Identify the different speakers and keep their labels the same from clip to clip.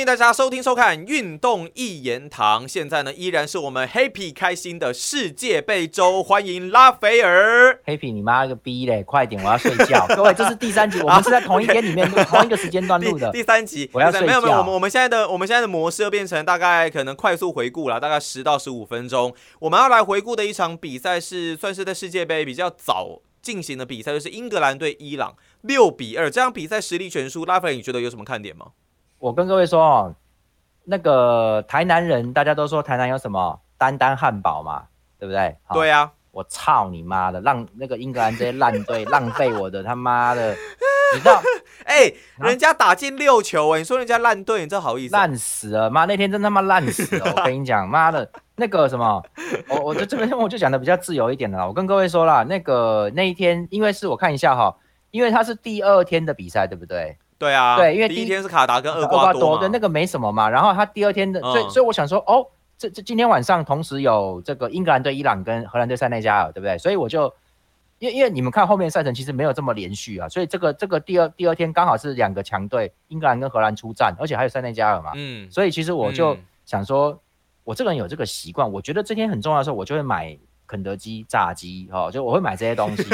Speaker 1: 欢迎大家收听收看《运动一言堂》。现在呢，依然是我们 Happy 开心的世界杯周，欢迎拉斐尔。
Speaker 2: Happy 你妈个逼嘞！快点，我要睡觉。各位，这是第三集，我们是在同一天里面录，同一个时间段录的
Speaker 1: 第。第三集，
Speaker 2: 我要睡
Speaker 1: 觉没有没有，我们我们现在的我们现在的模式又变成大概可能快速回顾了，大概十到十五分钟。我们要来回顾的一场比赛是算是在世界杯比较早进行的比赛，就是英格兰对伊朗六比二这场比赛实力悬殊。拉斐尔，你觉得有什么看点吗？
Speaker 2: 我跟各位说哦，那个台南人，大家都说台南有什么丹丹汉堡嘛，对不对？好
Speaker 1: 对啊，
Speaker 2: 我操你妈的，让那个英格兰这些烂队浪费我的他妈的，你知道
Speaker 1: 哎、
Speaker 2: 啊
Speaker 1: 人家打进六球哎、你说人家烂队，你这好意思？
Speaker 2: 烂死了，妈那天真他妈烂死了！我跟你讲，妈的，那个什么，我我就这边我就讲的比较自由一点的啦。我跟各位说啦，那个那一天，因为是我看一下哈，因为他是第二天的比赛，对不对？
Speaker 1: 对啊，
Speaker 2: 对因为第一
Speaker 1: 天是卡达跟厄
Speaker 2: 厄
Speaker 1: 瓜多嘛
Speaker 2: 的那个没什么嘛，然后他第二天的，所以
Speaker 1: 嗯
Speaker 2: 所以我想说，哦，这这今天晚上同时有这个英格兰对伊朗跟荷兰对塞内加尔，对不对？所以我就。因为因为你们看后面赛程其实没有这么连续啊，所以这个这个第二第二天刚好是两个强队，英格兰跟荷兰出战，而且还有塞内加尔嘛，
Speaker 1: 嗯，
Speaker 2: 所以其实我就
Speaker 1: 嗯
Speaker 2: 想说，我这个人有这个习惯，我觉得这天很重要的时候，我就会买肯德基炸鸡，哦，就我会买这些东西。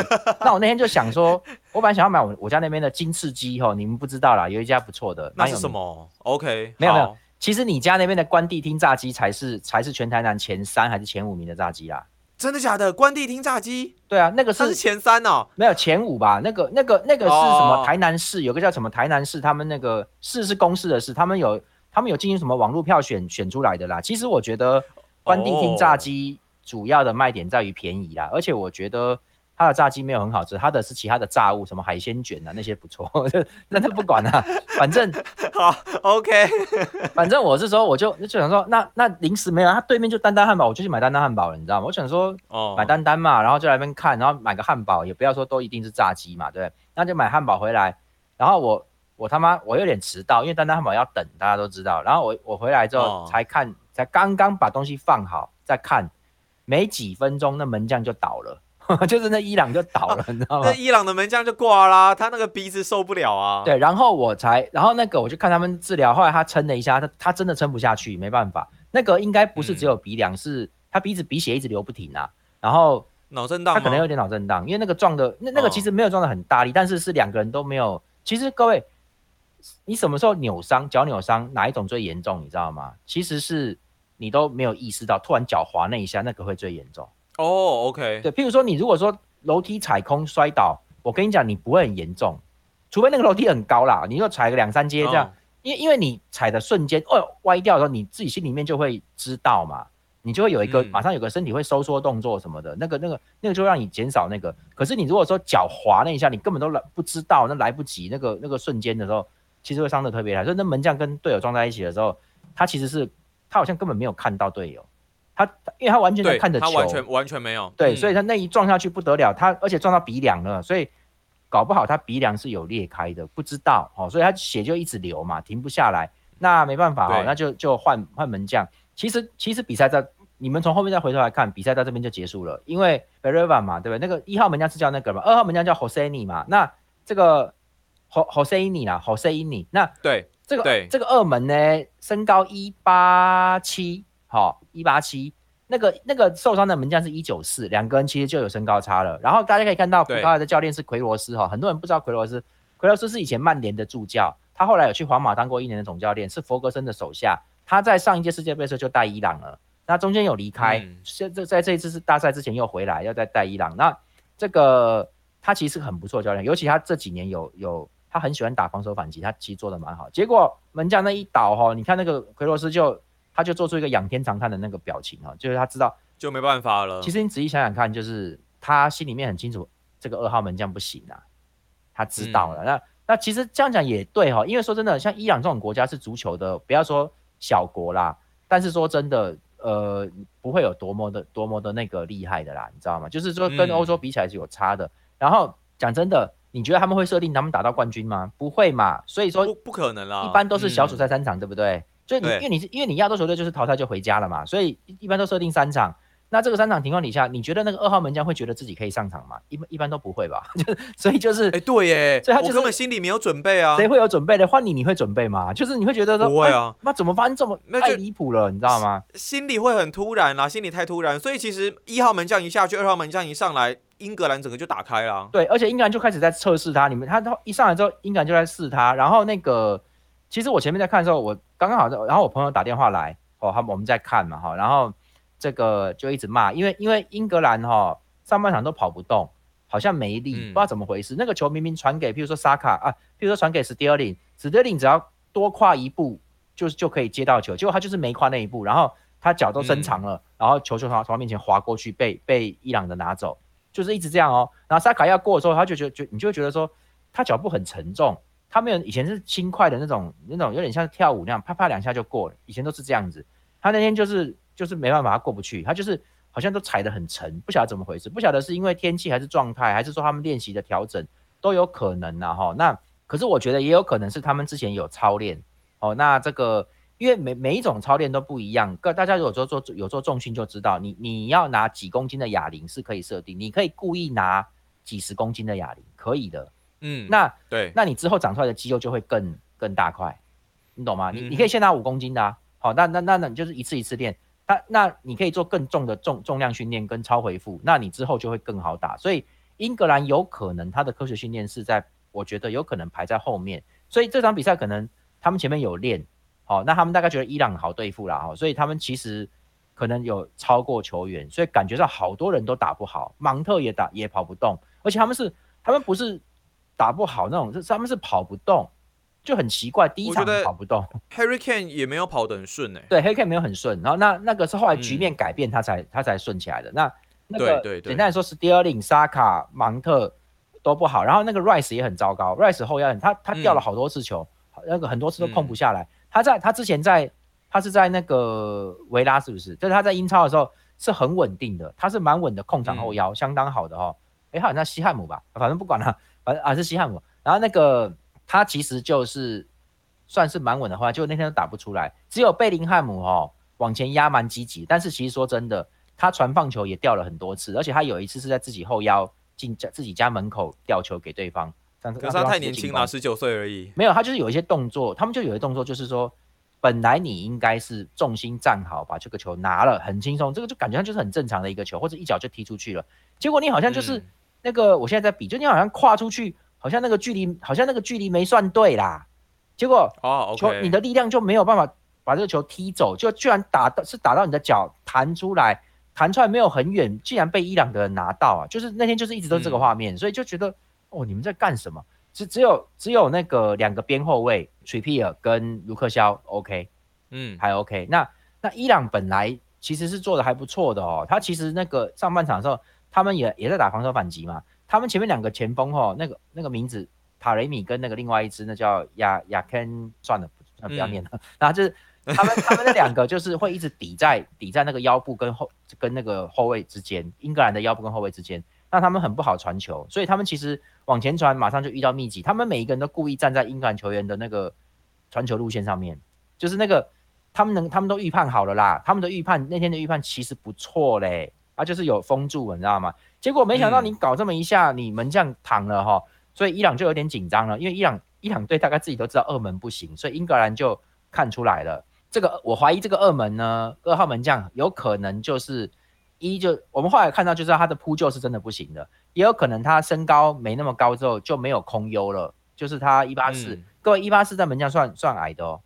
Speaker 2: 那我那天就想说，我本来想要买我我家那边的金翅鸡，哈，你们不知道啦，有一家不错的，
Speaker 1: 那
Speaker 2: 有？
Speaker 1: 什么？OK，
Speaker 2: 没有没有其实你家那边的关帝厅炸鸡才是才是全台南前三还是前五名的炸鸡啦。
Speaker 1: 真的假的？关帝厅炸鸡，
Speaker 2: 对啊，那个是
Speaker 1: 是前三哦。
Speaker 2: 没有前五吧？那个那个那个是什么？
Speaker 1: 哦
Speaker 2: 台南市有个叫什么台南市，他们那个市是公示的市，他们有他们有进行什么网络票选选出来的啦。其实我觉得关帝厅炸鸡主要的卖点在于便宜啦，而且我觉得它的炸鸡没有很好吃，它的是其他的炸物，什么海鲜卷啊那些不错，那那不管啦、反正
Speaker 1: 好，OK，
Speaker 2: 反正我是说，我就就想说，那那零食没有，它对面就丹丹汉堡，我就去买丹丹汉堡了，你知道吗？我想说
Speaker 1: 哦，
Speaker 2: 买丹丹嘛，然后就来那边看，然后买个汉堡，也不要说都一定是炸鸡嘛，对不对？那就买汉堡回来，然后我我他妈我有点迟到，因为丹丹汉堡要等，大家都知道。然后我我回来之后
Speaker 1: 哦
Speaker 2: 才看，才刚刚把东西放好，再看，没几分钟那门将就倒了，就是那伊朗就倒了，你知道吗
Speaker 1: 那？伊朗的门将就挂啦，他那个鼻子受不了啊。，
Speaker 2: 对，然后我才，然后那个我就看他们治疗，后来他撑了一下，他他真的撑不下去，没办法。那个应该不是只有鼻梁，是他鼻子鼻血一直流不停啊。然后
Speaker 1: 脑震荡
Speaker 2: 他可能有点脑震荡，因为那个撞的那那个
Speaker 1: 哦
Speaker 2: 其实没有撞的很大力，但是是两个人都没有。其实各位，你什么时候扭伤脚扭伤哪一种最严重？你知道吗？其实是你都没有意识到，突然脚滑那一下，那个会最严重。
Speaker 1: 哦，OK，
Speaker 2: 对，譬如说你如果说楼梯踩空摔倒，我跟你讲，你不会很严重，除非那个楼梯很高啦，你就踩个两三阶这样，
Speaker 1: 哦
Speaker 2: 因为因为你踩的瞬间，哦歪掉的时候，你自己心里面就会知道嘛，你就会有一个、
Speaker 1: 嗯
Speaker 2: 马上有个身体会收缩动作什么的，那个那个那个就让你减少那个。可是你如果说脚滑那一下，你根本都来不知道，那来不及，那个那个瞬间的时候，其实会伤的特别厉害。所以那门将跟队友撞在一起的时候，他其实是他好像根本没有看到队友，他因为他完全在，看着球，
Speaker 1: 他完全完全没有。
Speaker 2: 对，
Speaker 1: 嗯
Speaker 2: 所以他那一撞下去不得了，他而且撞到鼻梁了，所以搞不好他鼻梁是有裂开的，不知道哦，所以他血就一直流嘛，停不下来。那没办法哦，那就就换换门将。其实其实比赛在你们从后面再回头来看，比赛到这边就结束了，因为 b e r e v a 嘛，对不对？那个一号门将是叫那个嘛，二号门将叫 Hosseini 嘛，那这个 Ho Hosseini 啦，Hosseini，那
Speaker 1: 对，
Speaker 2: 这个
Speaker 1: 对
Speaker 2: 这个二门呢，身高一八七，好一八七，那个那个受伤的门将是一九四，两个人其实就有身高差了。然后大家可以看到，葡
Speaker 1: 对
Speaker 2: 萄牙的教练是奎罗斯哈，很多人不知道奎罗斯，奎罗斯是以前曼联的助教，他后来有去皇马当过一年的总教练，是弗格森的手下。他在上一届世界杯的时候就带伊朗了，那中间有离开
Speaker 1: 嗯，
Speaker 2: 现在在这一次是大赛之前又回来，要再带伊朗。那这个他其实是很不错的教练，尤其他这几年有有他很喜欢打防守反击，他其实做的蛮好。结果门将那一倒哈，你看那个奎罗斯就他就做出一个仰天长叹的那个表情哈，就是他知道，
Speaker 1: 就没办法了。
Speaker 2: 其实你仔细想想看，就是他心里面很清楚这个二号门将不行啊，他知道了。那那其实这样讲也对哈，因为说真的，像伊朗这种国家是足球的，不要说小国啦，但是说真的，呃，不会有多么的多么的那个厉害的啦，你知道吗？就是说跟
Speaker 1: 嗯
Speaker 2: 欧洲比起来是有差的。然后讲真的，你觉得他们会设定他们打到冠军吗？不会嘛。所以说
Speaker 1: 不不可能啦，
Speaker 2: 一般都是小组
Speaker 1: 嗯
Speaker 2: 赛三场，对不对？所以
Speaker 1: 你
Speaker 2: 因为你是因为你亚洲球队就是淘汰就回家了嘛，所以一一般都设定三场。那这个三场情况底下，你觉得那个二号门将会觉得自己可以上场吗？一般一般都不会吧。就所以就是，
Speaker 1: 哎，对耶，
Speaker 2: 所以他就
Speaker 1: 根本心里没有准备啊。
Speaker 2: 谁会有准备的？换你，你会准备吗？就是你会觉得说，
Speaker 1: 不会啊
Speaker 2: 哎那怎么发生这么太离谱了，你知道吗？
Speaker 1: 心里会很突然啦，心里太突然，所以其实一号门将一下去，二号门将一上来，英格兰整个就打开了。
Speaker 2: 对，而且英格兰就开始在测试他，你们他他一上来之后，英格兰就在试他，然后那个其实我前面在看的时候，我刚刚好在，然后我朋友打电话来，哦，他们我们在看嘛哈，然后这个就一直骂，因为因为英格兰哈上半场都跑不动，好像没力，
Speaker 1: 嗯
Speaker 2: 不知道怎么回事，那个球明明传给，譬如说萨卡啊，譬如说传给史蒂尔林，史蒂尔林只要多跨一步就是就可以接到球，结果他就是没跨那一步，然后他脚都伸长了，然后球就从他从他面前滑过去，被被伊朗的拿走。就是一直这样哦。然后萨卡要过的时候，他就觉得觉你就觉得说，他脚步很沉重，他没有以前是轻快的那种那种有点像跳舞那样，啪啪两下就过了。以前都是这样子，他那天就是就是没办法，他过不去，他就是好像都踩得很沉，不晓得怎么回事，不晓得是因为天气还是状态，还是说他们练习的调整都有可能呐、哈。那可是我觉得也有可能是他们之前有操练哦。那这个因为每每一种操练都不一样，各大家有时候做有做重训就知道，你你要拿几公斤的哑铃是可以设定，你可以故意拿几十公斤的哑铃，可以的。
Speaker 1: 嗯，
Speaker 2: 那
Speaker 1: 对，
Speaker 2: 那你之后长出来的肌肉就会更更大块，你懂吗？你
Speaker 1: 嗯
Speaker 2: 你可以先拿五公斤的、啊，好，那那那那你就是一次一次练，那那你可以做更重的重重量训练跟超回复，那你之后就会更好打。所以英格兰有可能他的科学训练是在，我觉得有可能排在后面，所以这场比赛可能他们前面有练，好，那他们大概觉得伊朗好对付啦，哈，所以他们其实可能有超过球员，所以感觉到好多人都打不好，芒特也打也跑不动，而且他们是他们不是打不好那种，是他们是跑不动，就很奇怪，第一场跑不动
Speaker 1: ，Harry Kane 也没有跑得很顺哎、
Speaker 2: 对，，Harry Kane 没有很顺，然后那那个是后来
Speaker 1: 嗯。
Speaker 2: 局面改变，他才、他才顺起来的。那那个
Speaker 1: 对对对。
Speaker 2: 简单来说，Sterling、沙卡、芒特都不好，然后那个 Rice 也很糟糕，Rice 后腰很他他掉了
Speaker 1: 嗯。
Speaker 2: 好多次球，那个很多次都控不下来。他在他之前在他是在那个维拉是不是？就是他在英超的时候是很稳定的，他是蛮稳的控场后腰，相当好的哦。诶，他好像西汉姆吧，反正不管了，反正啊是西汉姆。然后那个他其实就是算是蛮稳的话，就那天都打不出来，只有贝林汉姆哦往前压蛮积极，但是其实说真的，他传放球也掉了很多次，而且他有一次是在自己后腰进家自己家门口吊球给对方，
Speaker 1: 可是他太年轻了，
Speaker 2: 了，
Speaker 1: 十九岁而已。
Speaker 2: 没有，他就是有一些动作，他们就有一些动作，就是说，本来你应该是重心站好，把这个球拿了，很轻松，这个就感觉上就是很正常的一个球，或者一脚就踢出去了。结果你好像就是、
Speaker 1: 嗯
Speaker 2: 那个，我现在在比，就你好像跨出去，好像那个距离，好像那个距离没算对啦。结果
Speaker 1: 哦
Speaker 2: 球你的力量就没有办法把这个球踢走，就居然打到是打到你的脚弹出来，弹出来没有很远，竟然被伊朗的人拿到啊！就是那天就是一直都是这个
Speaker 1: 嗯
Speaker 2: 画面，所以就觉得哦，你们在干什么？只只有只有那个两个边后卫 Trippier 跟卢克肖 OK
Speaker 1: 嗯，
Speaker 2: 还 OK。那那伊朗本来其实是做的还不错的哦，他其实那个上半场的时候，他们也也在打防守反击嘛，他们前面两个前锋哦，那个那个名字塔雷米跟那个另外一只那叫亚亚肯，算了，不不要念了。然后就是他们他们那两个就是会一直抵在抵在那个腰部跟后跟那个后卫之间，英格兰的腰部跟后卫之间，那他们很不好传球，所以他们其实往前传马上就遇到密集，他们每一个人都故意站在英格兰球员的那个传球路线上面，就是那个他们能他们都预判好了啦，他们的预判那天的预判其实不错嘞，啊就是有封住，你知道吗？结果没想到
Speaker 1: 嗯
Speaker 2: 你搞这么一下，你门将躺了哈，所以伊朗就有点紧张了，因为伊朗伊朗队大概自己都知道二门不行，所以英格兰就看出来了。这个我怀疑这个二门呢，二号门将有可能就是一就我们后来看到就知道他的扑救是真的不行的，也有可能他身高没那么高之后就没有空优了，就是他一八四
Speaker 1: 嗯，
Speaker 2: 各位一八四在门将算算矮的哦，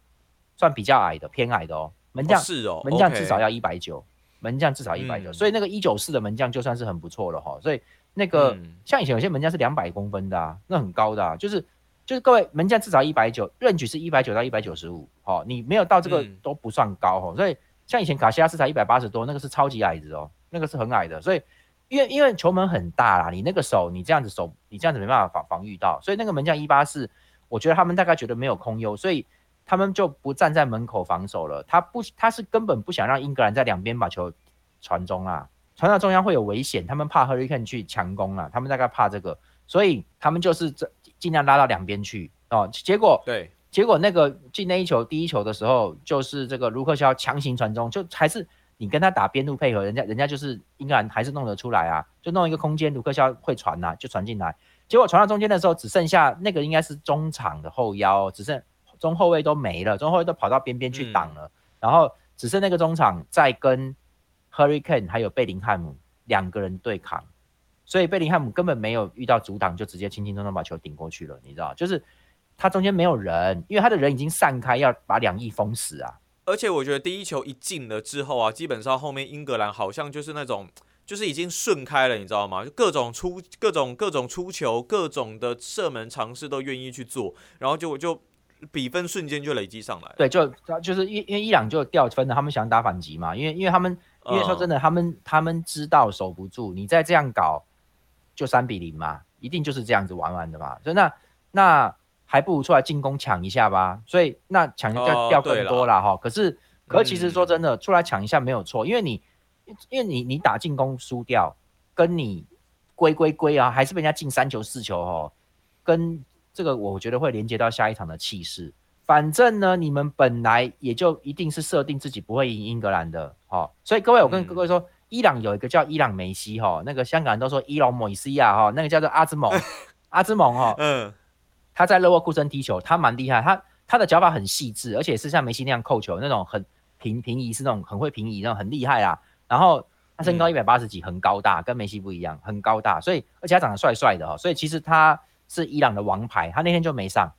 Speaker 2: 算比较矮的偏矮的哦，门将
Speaker 1: 哦是哦，
Speaker 2: 门将至少要一百九，门将至少一百九，
Speaker 1: 嗯
Speaker 2: 所以那个一九四的门将就算是很不错了哈。所以那个、
Speaker 1: 嗯
Speaker 2: 像以前有些门将是两百公分的啊，那很高的啊，就是就是各位门将至少一百九，任举是一百九到一百九十五，哦，你没有到这个
Speaker 1: 嗯
Speaker 2: 都不算高哦。所以像以前卡西亚斯才一百八十多，那个是超级矮子哦，那个是很矮的，所以。因为因为球门很大啦，你那个手你这样子手你这样子没办法防防御到，所以那个门将一八四，我觉得他们大概觉得没有空优，所以他们就不站在门口防守了。他不，他是根本不想让英格兰在两边把球传中啦，传到中央会有危险，他们怕 Hurricane 去强攻啦，他们大概怕这个，所以他们就是这尽量拉到两边去哦。结果
Speaker 1: 对，
Speaker 2: 结果那个进那一球第一球的时候，就是这个卢克肖强行传中，就还是你跟他打边路配合，人家人家就是英格兰还是弄得出来啊，就弄一个空间，卢克肖会传呐，就传进来。结果传到中间的时候，只剩下那个应该是中场的后腰，只剩中后卫都没了，中后卫都跑到边边去挡了，然后只剩那个中场在跟 Hurricane 还有贝林汉姆两个人对抗，所以贝林汉姆根本没有遇到阻挡，就直接轻轻松松把球顶过去了，你知道？就是他中间没有人，因为他的人已经散开，要把两翼封死啊。
Speaker 1: 而且我觉得第一球一进了之后啊，基本上后面英格兰好像就是那种，就是已经顺开了，你知道吗？就各种出、各种各种出球、各种的射门尝试都愿意去做，然后就就比分瞬间就累积上来。
Speaker 2: 对，就就是因因为伊朗就掉分了，他们想打反击嘛，因为因为他们因为说真的，他们他们知道守不住，你再这样搞，就三比零嘛，一定就是这样子玩完的嘛。所以那那。还不如出来进攻抢一下吧，所以那抢一下掉更多了哈。可是，可是其实说真的，出来抢一下没有错，因为你，因为你你打进攻输掉，跟你归归归啊，还是被人家进三球四球哦，跟这个我觉得会连接到下一场的气势。反正呢，你们本来也就一定是设定自己不会赢英格兰的哈，所以各位我跟各位说，伊朗有一个叫伊朗梅西哈，那个香港人都说伊朗梅西啊哈，那个叫做阿兹蒙，阿兹蒙哈，嗯。他在勒沃库森踢球，他蛮厉害，他他的脚法很细致，而且是像梅西那样扣球，那种很平平移是那种很会平移，那种很厉害啦。然后他身高一百八十几，很高大，跟梅西不一样，很高大，所以而且他长得帅帅的哦，所以其实他是伊朗的王牌，他那天就没上，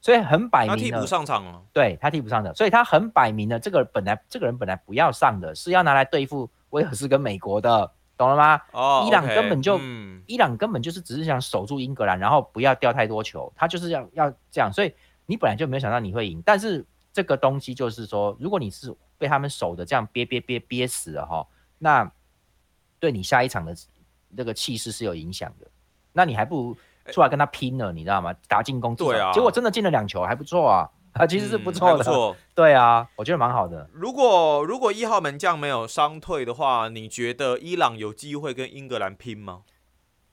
Speaker 2: 所以很摆明他
Speaker 1: 替补上场了，
Speaker 2: 对他替补上的，所以他很摆明了，这个本来这个人本来不要上的，是要拿来对付威尔士跟美国的。懂了吗？
Speaker 1: 哦，
Speaker 2: 伊朗根本就，伊朗根本就是只是想守住英格兰，然后不要掉太多球，他就是要要这样，所以你本来就没有想到你会赢，但是这个东西就是说，如果你是被他们守的这样憋憋憋憋死了哈，那对你下一场的这个气势是有影响的，那你还不如出来跟他拼了，你知道吗？打进攻，
Speaker 1: 对啊，
Speaker 2: 结果真的进了两球，还不错啊。啊，其实是不错的，
Speaker 1: 不错，
Speaker 2: 对啊，我觉得蛮好的。
Speaker 1: 如果如果一号门将没有伤退的话，你觉得伊朗有机会跟英格兰拼吗？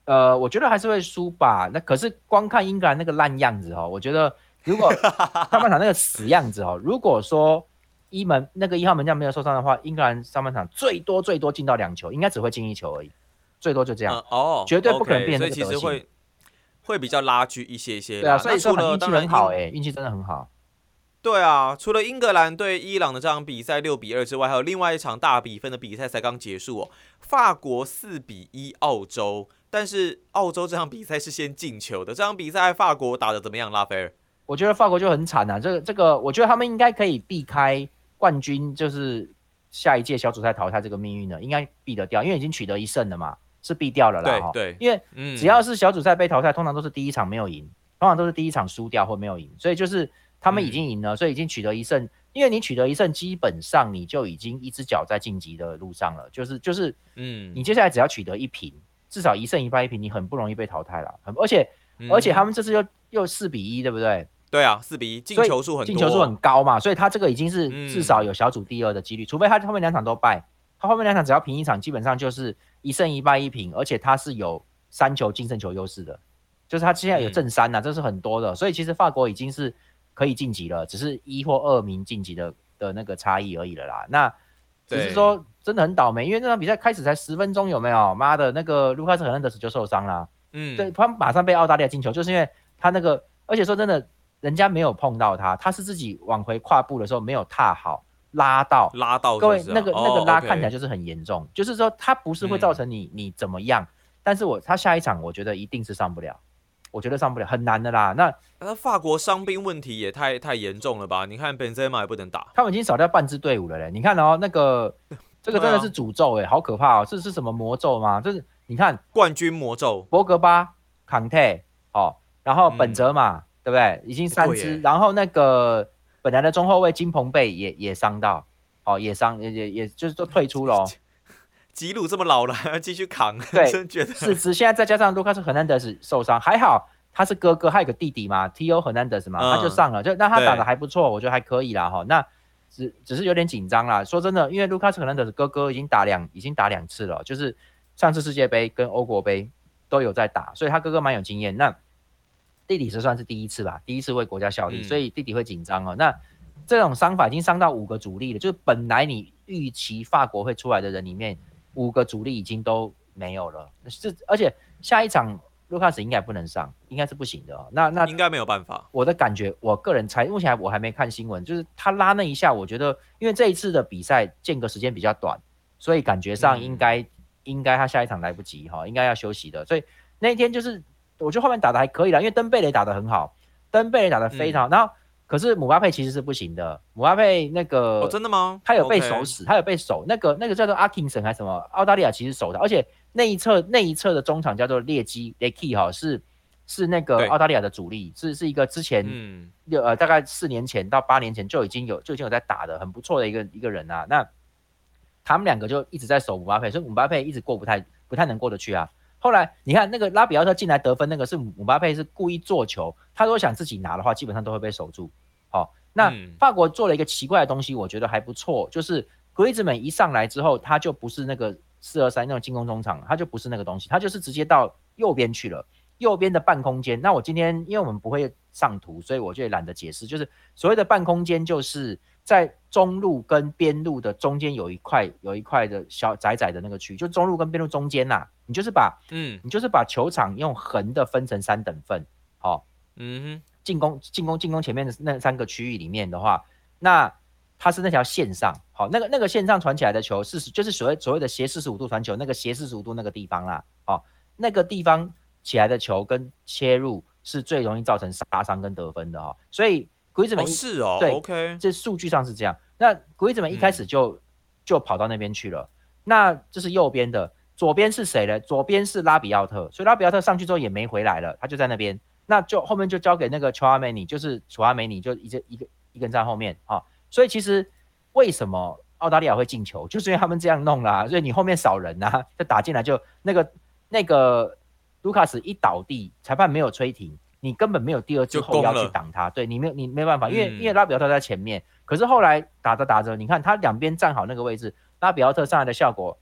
Speaker 2: 呃，我觉得还是会输吧。那可是光看英格兰那个烂样子哦，我觉得如果 上半场那个死样子哦，如果说一门那个一号门将没有受伤的话，英格兰上半场最多最多进到两球，应该只会进一球而已，最多就这样
Speaker 1: 哦，
Speaker 2: 绝对不可能变那个
Speaker 1: 德会会比较拉锯一些些。
Speaker 2: 对啊，所以说运气很好哎，运气真的很好。
Speaker 1: 对啊，除了英格兰对伊朗的这场比赛六比二之外，还有另外一场大比分的比赛才刚结束哦。法国四比一澳洲，但是澳洲这场比赛是先进球的。这场比赛法国打的怎么样？拉斐尔？
Speaker 2: 我觉得法国就很惨啊。这个这个，我觉得他们应该可以避开冠军，就是下一届小组赛淘汰这个命运的，应该避得掉，因为已经取得一胜了嘛，是避掉了啦。
Speaker 1: 对对，
Speaker 2: 因为只要是小组赛被淘汰，通常都是第一场没有赢，通常都是第一场输掉或没有赢，所以就是。他们已经赢了，所以已经取得一胜。因为你取得一胜，基本上你就已经一只脚在晋级的路上了。就是就是，嗯，你接下来只要取得一平，至少一胜一败一平，你很不容易被淘汰了。很而且而且他们这次又又四比一，对不对？
Speaker 1: 对啊，四比一，进球数很
Speaker 2: 进球数很高嘛，所以他这个已经是至少有小组第二的几率。除非他后面两场都败，他后面两场只要平一场，基本上就是一胜一败一平，而且他是有三球净胜球优势的，就是他现在有正三呐，这是很多的。所以其实法国已经是。可以晋级了，只是一或二名晋级的的那个差异而已了啦。那只是说真的很倒霉，因为那场比赛开始才十分钟，有没有？妈的，那个卢卡斯·赫南德斯就受伤了。嗯，对，他马上被澳大利亚进球，就是因为他那个，而且说真的，人家没有碰到他，他是自己往回跨步的时候没有踏好，拉到
Speaker 1: 拉到。
Speaker 2: 各位，那个那个拉看起来就是很严重，就是说他不是会造成你你怎么样，但是我他下一场我觉得一定是上不了。我觉得上不了，很难的啦。那
Speaker 1: 那法国伤兵问题也太太严重了吧？你看本泽马也不能打，
Speaker 2: 他们已经少掉半支队伍了嘞。你看哦，那个 这个真的是诅咒哎，好可怕哦！这是什么魔咒吗？就是你看
Speaker 1: 冠军魔咒，
Speaker 2: 博格巴、康泰哦，然后本泽马对不对？已经三支，然后那个本来的中后卫金鹏贝也也伤到，哦，也伤也也也就是都退出了。
Speaker 1: 吉鲁这么老了还要 继续扛，
Speaker 2: 对，
Speaker 1: 真觉得
Speaker 2: 四支。现在再加上卢卡斯·赫南德斯受伤，还好他是哥哥，还有个弟弟嘛，T.O. 赫南德斯嘛，他就上了，就那他打的还不错，我觉得还可以啦哈。那只只是有点紧张啦。说真的，因为卢卡斯·赫南德斯哥哥已经打两已经打两次了，就是上次世界杯跟欧国杯都有在打，所以他哥哥蛮有经验。那弟弟是算是第一次吧，第一次为国家效力，所以弟弟会紧张哦。那这种伤法已经伤到五个主力了，就是本来你预期法国会出来的人里面，五个主力已经都没有了。是，而且下一场卢卡斯应该不能上，应该是不行的哦。那那
Speaker 1: 应该没有办法。
Speaker 2: 我的感觉，我个人猜，目前我还没看新闻，就是他拉那一下，我觉得因为这一次的比赛间隔时间比较短，所以感觉上应该应该他下一场来不及哈，应该要休息的。所以那一天就是我觉得后面打的还可以了，因为登贝雷打的很好，登贝雷打的非常好，然后。可是姆巴佩其实是不行的，姆巴佩那个
Speaker 1: 哦，真的吗？
Speaker 2: 他有被守死，他有被守，那个那个叫做阿金森还是什么？澳大利亚其实守的，而且那一侧那一侧的中场叫做列基列基哈，是是那个澳大利亚的主力，是是一个之前六呃大概四年前到八年前就已经有就已经有在打的很不错的一个一个人啊。那他们两个就一直在守姆巴佩，所以姆巴佩一直过不太不太能过得去啊。后来你看那个拉比奥特进来得分，那个是姆巴佩是故意做球，他如果想自己拿的话，基本上都会被守住。好，那法国做了一个奇怪的东西，我觉得还不错，就是格里兹曼一上来之后，他就不是那个四二三那种进攻中场，他就不是那个东西，他就是直接到右边去了，右边的半空间。那我今天因为我们不会上图，所以我就懒得解释，就是所谓的半空间，就是在中路跟边路的中间有一块有一块的小窄窄的那个区，就中路跟边路中间呐，你就是把嗯，你就是把球场用横的分成三等份，好，嗯哼。进攻进攻进攻前面的那三个区域里面的话，那它是那条线上，好，那个那个线上传起来的球是就是所谓所谓的斜四十五度传球，那个斜四十五度那个地方啦，好，那个地方起来的球跟切入是最容易造成杀伤跟得分的哈，所以鬼子们
Speaker 1: 是哦，
Speaker 2: 对
Speaker 1: ，OK，
Speaker 2: 这数据上是这样，那鬼子们一开始就就跑到那边去了，那这是右边的，左边是谁呢？左边是拉比奥特，所以拉比奥特上去之后也没回来了，他就在那边。那就后面就交给那个乔阿梅尼，就是楚阿梅尼，就一个一个一个人在后面啊。所以其实为什么澳大利亚会进球，就是因为他们这样弄啦。所以你后面少人呐，就打进来就那个那个卢卡斯一倒地，裁判没有吹停，你根本没有第二次后腰去挡他。对你没有你没办法，因为因为拉比奥特在前面。可是后来打着打着，你看他两边站好那个位置，拉比奥特上来的效果，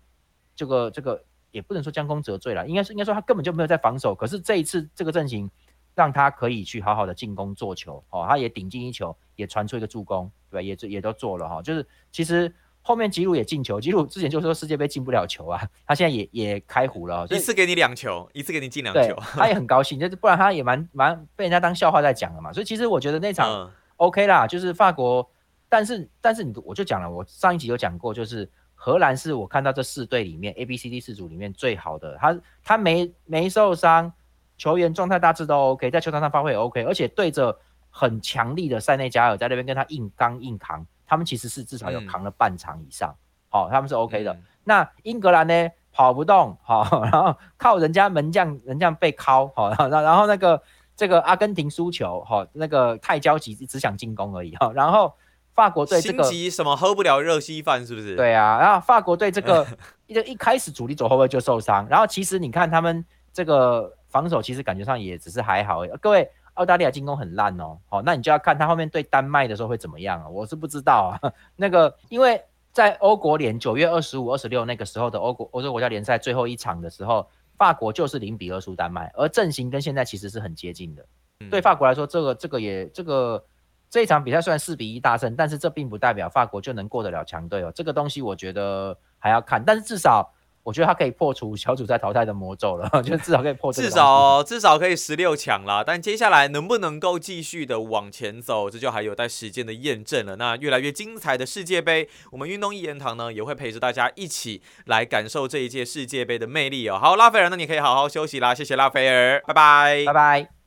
Speaker 2: 这个这个也不能说将功折罪了，应该是应该说他根本就没有在防守。可是这一次这个阵型。让他可以去好好的进攻做球，哦，他也顶进一球，也传出一个助攻，对吧？也也都做了哈，就是其实后面吉鲁也进球，吉鲁之前就说世界杯进不了球啊，他现在也也开胡了，
Speaker 1: 一次给你两球，一次给你进两球，
Speaker 2: 他也很高兴，就是不然他也蛮蛮被人家当笑话在讲了嘛，所以其实我觉得那场 OK 啦，就是法国，但是但是你我就讲了，我上一集有讲过，就是荷兰是我看到这四队里面 A B C D 四组里面最好的，他他没没受伤。球员状态大致都 OK，在球场上发挥也 OK，而且对着很强力的塞内加尔在那边跟他硬刚硬扛，他们其实是至少有扛了半场以上，好，他们是 OK 的。那英格兰呢，跑不动，好，然后靠人家门将门将被敲，好，然 后然后那个这个阿根廷输球，好，那个太焦急只想进攻而已，哈，然后法国队这个
Speaker 1: 什么喝不了热稀饭是不是？
Speaker 2: 对啊，然后法国队这个一 一开始主力左后卫就受伤，然后其实你看他们这个。防守其实感觉上也只是还好，各位，澳大利亚进攻很烂哦，好，那你就要看他后面对丹麦的时候会怎么样啊？我是不知道啊，那个因为在欧国联九月二十五、二十六那个时候的欧国欧洲国家联赛最后一场的时候，法国就是零比二输丹麦，而阵型跟现在其实是很接近的。对法国来说，这个这个也这个这一场比赛虽然四比一大胜，但是这并不代表法国就能过得了强队哦。这个东西我觉得还要看，但是至少。我觉得他可以破除小组赛淘汰的魔咒了，就至少可以破。
Speaker 1: 至少至少可以十六强啦，但接下来能不能够继续的往前走，这就还有待时间的验证了。那越来越精彩的世界杯，我们运动一言堂呢也会陪着大家一起来感受这一届世界杯的魅力哦。好，拉斐尔，那你可以好好休息啦，谢谢拉斐尔，拜拜，
Speaker 2: 拜拜。